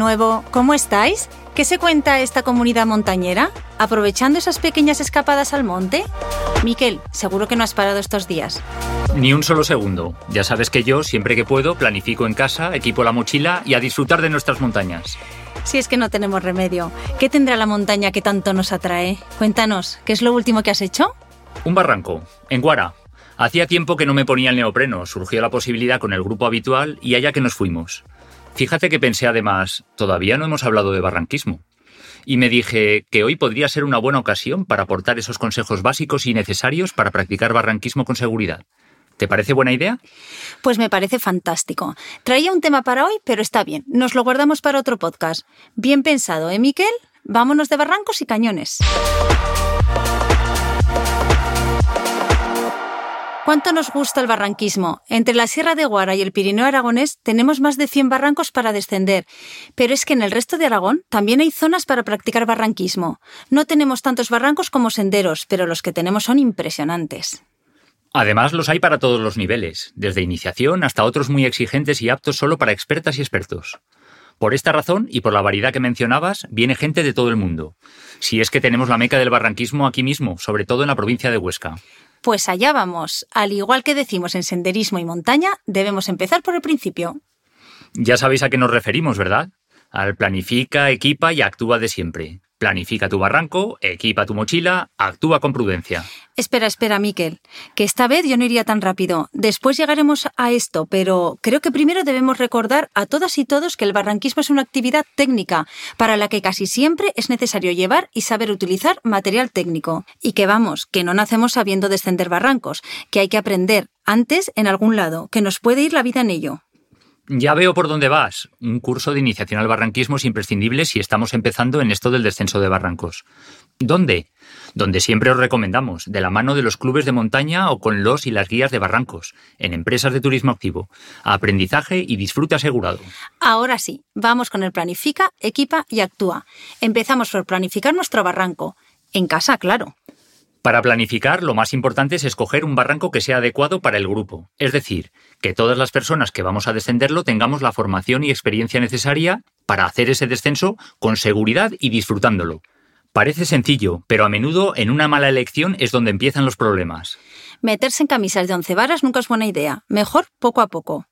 Nuevo, ¿cómo estáis? ¿Qué se cuenta esta comunidad montañera? ¿Aprovechando esas pequeñas escapadas al monte? Miquel, seguro que no has parado estos días. Ni un solo segundo. Ya sabes que yo, siempre que puedo, planifico en casa, equipo la mochila y a disfrutar de nuestras montañas. Si es que no tenemos remedio. ¿Qué tendrá la montaña que tanto nos atrae? Cuéntanos, ¿qué es lo último que has hecho? Un barranco, en Guara. Hacía tiempo que no me ponía el neopreno, surgió la posibilidad con el grupo habitual y allá que nos fuimos. Fíjate que pensé además, todavía no hemos hablado de barranquismo. Y me dije que hoy podría ser una buena ocasión para aportar esos consejos básicos y necesarios para practicar barranquismo con seguridad. ¿Te parece buena idea? Pues me parece fantástico. Traía un tema para hoy, pero está bien. Nos lo guardamos para otro podcast. Bien pensado, ¿eh, Miquel? Vámonos de barrancos y cañones. ¿Cuánto nos gusta el barranquismo? Entre la Sierra de Guara y el Pirineo aragonés tenemos más de 100 barrancos para descender, pero es que en el resto de Aragón también hay zonas para practicar barranquismo. No tenemos tantos barrancos como senderos, pero los que tenemos son impresionantes. Además, los hay para todos los niveles, desde iniciación hasta otros muy exigentes y aptos solo para expertas y expertos. Por esta razón y por la variedad que mencionabas, viene gente de todo el mundo. Si es que tenemos la meca del barranquismo aquí mismo, sobre todo en la provincia de Huesca. Pues allá vamos. Al igual que decimos en senderismo y montaña, debemos empezar por el principio. Ya sabéis a qué nos referimos, ¿verdad? Al planifica, equipa y actúa de siempre. Planifica tu barranco, equipa tu mochila, actúa con prudencia. Espera, espera, Miquel, que esta vez yo no iría tan rápido. Después llegaremos a esto, pero creo que primero debemos recordar a todas y todos que el barranquismo es una actividad técnica, para la que casi siempre es necesario llevar y saber utilizar material técnico. Y que vamos, que no nacemos sabiendo descender barrancos, que hay que aprender antes en algún lado, que nos puede ir la vida en ello. Ya veo por dónde vas. Un curso de iniciación al barranquismo es imprescindible si estamos empezando en esto del descenso de barrancos. ¿Dónde? Donde siempre os recomendamos, de la mano de los clubes de montaña o con los y las guías de barrancos, en empresas de turismo activo. Aprendizaje y disfrute asegurado. Ahora sí, vamos con el planifica, equipa y actúa. Empezamos por planificar nuestro barranco. En casa, claro. Para planificar, lo más importante es escoger un barranco que sea adecuado para el grupo, es decir, que todas las personas que vamos a descenderlo tengamos la formación y experiencia necesaria para hacer ese descenso con seguridad y disfrutándolo. Parece sencillo, pero a menudo en una mala elección es donde empiezan los problemas. Meterse en camisas de once varas nunca es buena idea. Mejor poco a poco.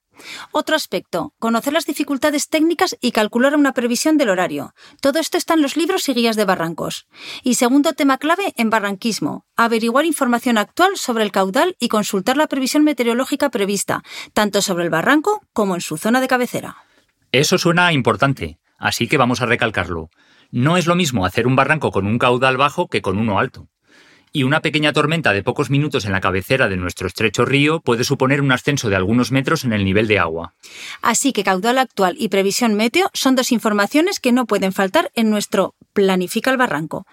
Otro aspecto, conocer las dificultades técnicas y calcular una previsión del horario. Todo esto está en los libros y guías de barrancos. Y segundo tema clave en barranquismo, averiguar información actual sobre el caudal y consultar la previsión meteorológica prevista, tanto sobre el barranco como en su zona de cabecera. Eso suena importante, así que vamos a recalcarlo. No es lo mismo hacer un barranco con un caudal bajo que con uno alto y una pequeña tormenta de pocos minutos en la cabecera de nuestro estrecho río puede suponer un ascenso de algunos metros en el nivel de agua. Así que caudal actual y previsión meteo son dos informaciones que no pueden faltar en nuestro Planifica el Barranco.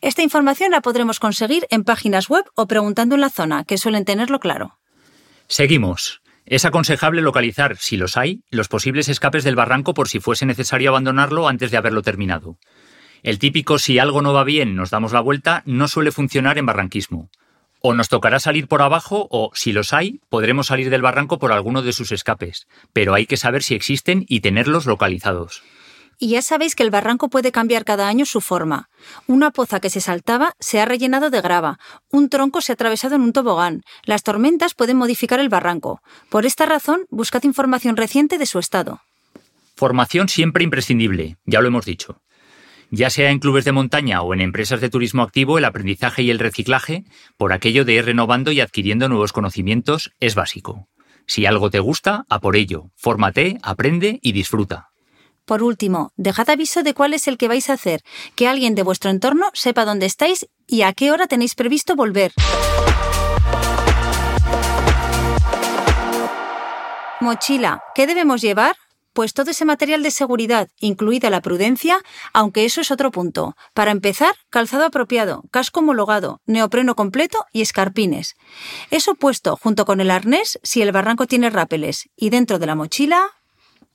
Esta información la podremos conseguir en páginas web o preguntando en la zona, que suelen tenerlo claro. Seguimos. Es aconsejable localizar, si los hay, los posibles escapes del barranco por si fuese necesario abandonarlo antes de haberlo terminado. El típico si algo no va bien nos damos la vuelta no suele funcionar en barranquismo. O nos tocará salir por abajo o, si los hay, podremos salir del barranco por alguno de sus escapes, pero hay que saber si existen y tenerlos localizados. Y ya sabéis que el barranco puede cambiar cada año su forma. Una poza que se saltaba se ha rellenado de grava, un tronco se ha atravesado en un tobogán, las tormentas pueden modificar el barranco. Por esta razón, buscad información reciente de su estado. Formación siempre imprescindible, ya lo hemos dicho. Ya sea en clubes de montaña o en empresas de turismo activo, el aprendizaje y el reciclaje, por aquello de ir renovando y adquiriendo nuevos conocimientos, es básico. Si algo te gusta, a por ello. Fórmate, aprende y disfruta. Por último, dejad aviso de cuál es el que vais a hacer, que alguien de vuestro entorno sepa dónde estáis y a qué hora tenéis previsto volver. Mochila, ¿qué debemos llevar? Pues todo ese material de seguridad, incluida la prudencia, aunque eso es otro punto. Para empezar, calzado apropiado, casco homologado, neopreno completo y escarpines. Eso puesto junto con el arnés si el barranco tiene rápeles. Y dentro de la mochila...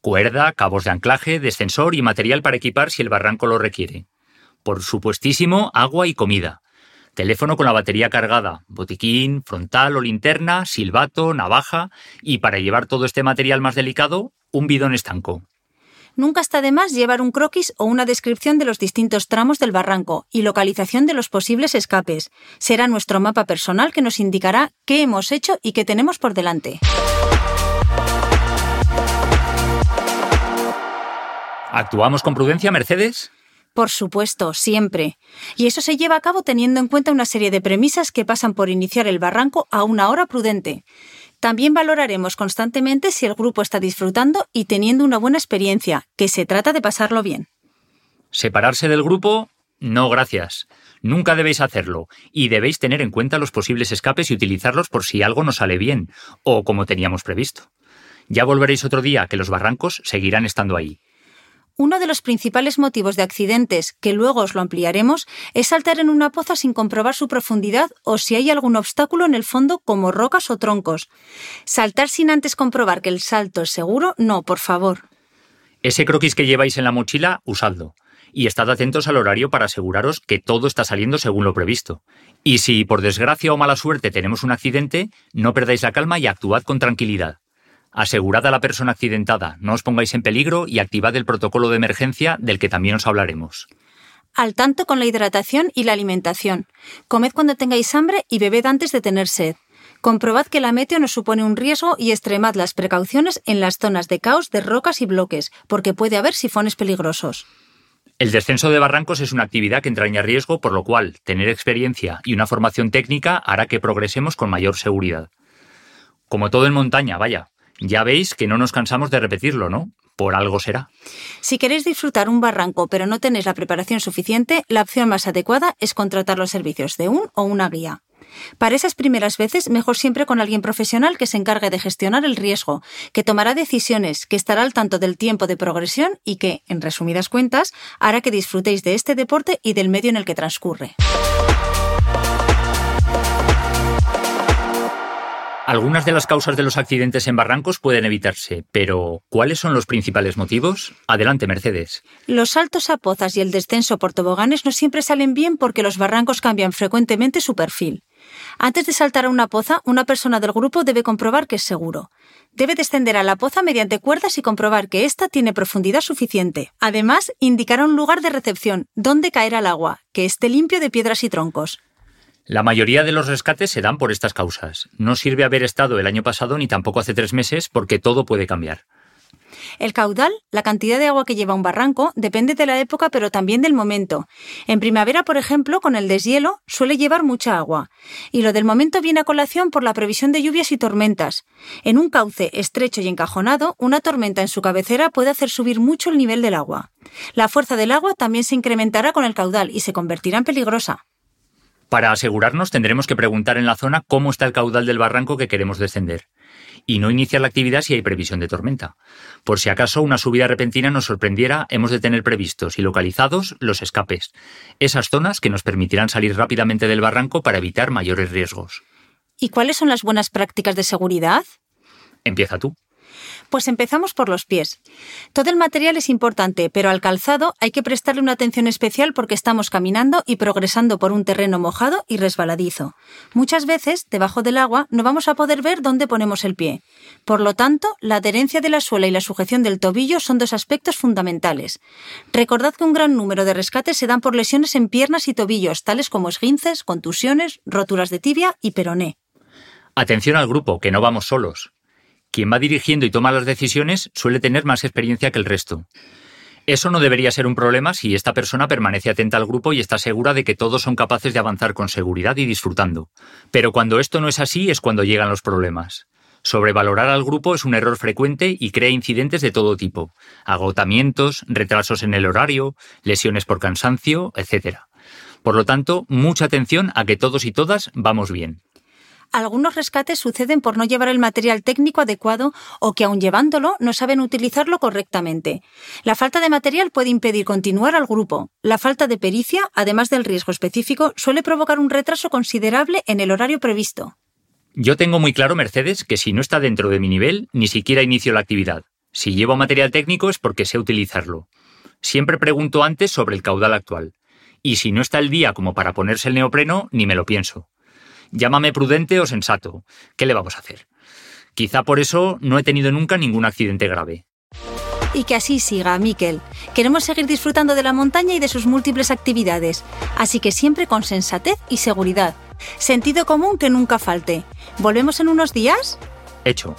Cuerda, cabos de anclaje, descensor y material para equipar si el barranco lo requiere. Por supuestísimo, agua y comida. Teléfono con la batería cargada, botiquín, frontal o linterna, silbato, navaja y para llevar todo este material más delicado, un bidón estanco. Nunca está de más llevar un croquis o una descripción de los distintos tramos del barranco y localización de los posibles escapes. Será nuestro mapa personal que nos indicará qué hemos hecho y qué tenemos por delante. ¿Actuamos con prudencia, Mercedes? Por supuesto, siempre. Y eso se lleva a cabo teniendo en cuenta una serie de premisas que pasan por iniciar el barranco a una hora prudente. También valoraremos constantemente si el grupo está disfrutando y teniendo una buena experiencia, que se trata de pasarlo bien. ¿Separarse del grupo? No, gracias. Nunca debéis hacerlo, y debéis tener en cuenta los posibles escapes y utilizarlos por si algo no sale bien, o como teníamos previsto. Ya volveréis otro día, que los barrancos seguirán estando ahí. Uno de los principales motivos de accidentes, que luego os lo ampliaremos, es saltar en una poza sin comprobar su profundidad o si hay algún obstáculo en el fondo como rocas o troncos. Saltar sin antes comprobar que el salto es seguro, no, por favor. Ese croquis que lleváis en la mochila, usadlo. Y estad atentos al horario para aseguraros que todo está saliendo según lo previsto. Y si por desgracia o mala suerte tenemos un accidente, no perdáis la calma y actuad con tranquilidad. Asegurad a la persona accidentada, no os pongáis en peligro y activad el protocolo de emergencia del que también os hablaremos. Al tanto con la hidratación y la alimentación. Comed cuando tengáis hambre y bebed antes de tener sed. Comprobad que la meteo no supone un riesgo y extremad las precauciones en las zonas de caos de rocas y bloques, porque puede haber sifones peligrosos. El descenso de barrancos es una actividad que entraña riesgo, por lo cual tener experiencia y una formación técnica hará que progresemos con mayor seguridad. Como todo en montaña, vaya, ya veis que no nos cansamos de repetirlo, ¿no? Por algo será. Si queréis disfrutar un barranco pero no tenéis la preparación suficiente, la opción más adecuada es contratar los servicios de un o una guía. Para esas primeras veces, mejor siempre con alguien profesional que se encargue de gestionar el riesgo, que tomará decisiones, que estará al tanto del tiempo de progresión y que, en resumidas cuentas, hará que disfrutéis de este deporte y del medio en el que transcurre. Algunas de las causas de los accidentes en barrancos pueden evitarse, pero ¿cuáles son los principales motivos? Adelante, Mercedes. Los saltos a pozas y el descenso por toboganes no siempre salen bien porque los barrancos cambian frecuentemente su perfil. Antes de saltar a una poza, una persona del grupo debe comprobar que es seguro. Debe descender a la poza mediante cuerdas y comprobar que ésta tiene profundidad suficiente. Además, indicará un lugar de recepción, donde caerá el agua, que esté limpio de piedras y troncos. La mayoría de los rescates se dan por estas causas. No sirve haber estado el año pasado ni tampoco hace tres meses porque todo puede cambiar. El caudal, la cantidad de agua que lleva un barranco, depende de la época pero también del momento. En primavera, por ejemplo, con el deshielo, suele llevar mucha agua. Y lo del momento viene a colación por la previsión de lluvias y tormentas. En un cauce estrecho y encajonado, una tormenta en su cabecera puede hacer subir mucho el nivel del agua. La fuerza del agua también se incrementará con el caudal y se convertirá en peligrosa. Para asegurarnos tendremos que preguntar en la zona cómo está el caudal del barranco que queremos descender y no iniciar la actividad si hay previsión de tormenta. Por si acaso una subida repentina nos sorprendiera, hemos de tener previstos y localizados los escapes, esas zonas que nos permitirán salir rápidamente del barranco para evitar mayores riesgos. ¿Y cuáles son las buenas prácticas de seguridad? Empieza tú. Pues empezamos por los pies. Todo el material es importante, pero al calzado hay que prestarle una atención especial porque estamos caminando y progresando por un terreno mojado y resbaladizo. Muchas veces, debajo del agua, no vamos a poder ver dónde ponemos el pie. Por lo tanto, la adherencia de la suela y la sujeción del tobillo son dos aspectos fundamentales. Recordad que un gran número de rescates se dan por lesiones en piernas y tobillos, tales como esguinces, contusiones, roturas de tibia y peroné. Atención al grupo, que no vamos solos quien va dirigiendo y toma las decisiones suele tener más experiencia que el resto. Eso no debería ser un problema si esta persona permanece atenta al grupo y está segura de que todos son capaces de avanzar con seguridad y disfrutando. Pero cuando esto no es así es cuando llegan los problemas. Sobrevalorar al grupo es un error frecuente y crea incidentes de todo tipo. Agotamientos, retrasos en el horario, lesiones por cansancio, etc. Por lo tanto, mucha atención a que todos y todas vamos bien algunos rescates suceden por no llevar el material técnico adecuado o que aun llevándolo no saben utilizarlo correctamente. La falta de material puede impedir continuar al grupo. La falta de pericia, además del riesgo específico, suele provocar un retraso considerable en el horario previsto. Yo tengo muy claro, Mercedes, que si no está dentro de mi nivel, ni siquiera inicio la actividad. Si llevo material técnico es porque sé utilizarlo. Siempre pregunto antes sobre el caudal actual. Y si no está el día como para ponerse el neopreno, ni me lo pienso. Llámame prudente o sensato. ¿Qué le vamos a hacer? Quizá por eso no he tenido nunca ningún accidente grave. Y que así siga, Miquel. Queremos seguir disfrutando de la montaña y de sus múltiples actividades, así que siempre con sensatez y seguridad. Sentido común que nunca falte. ¿Volvemos en unos días? Hecho.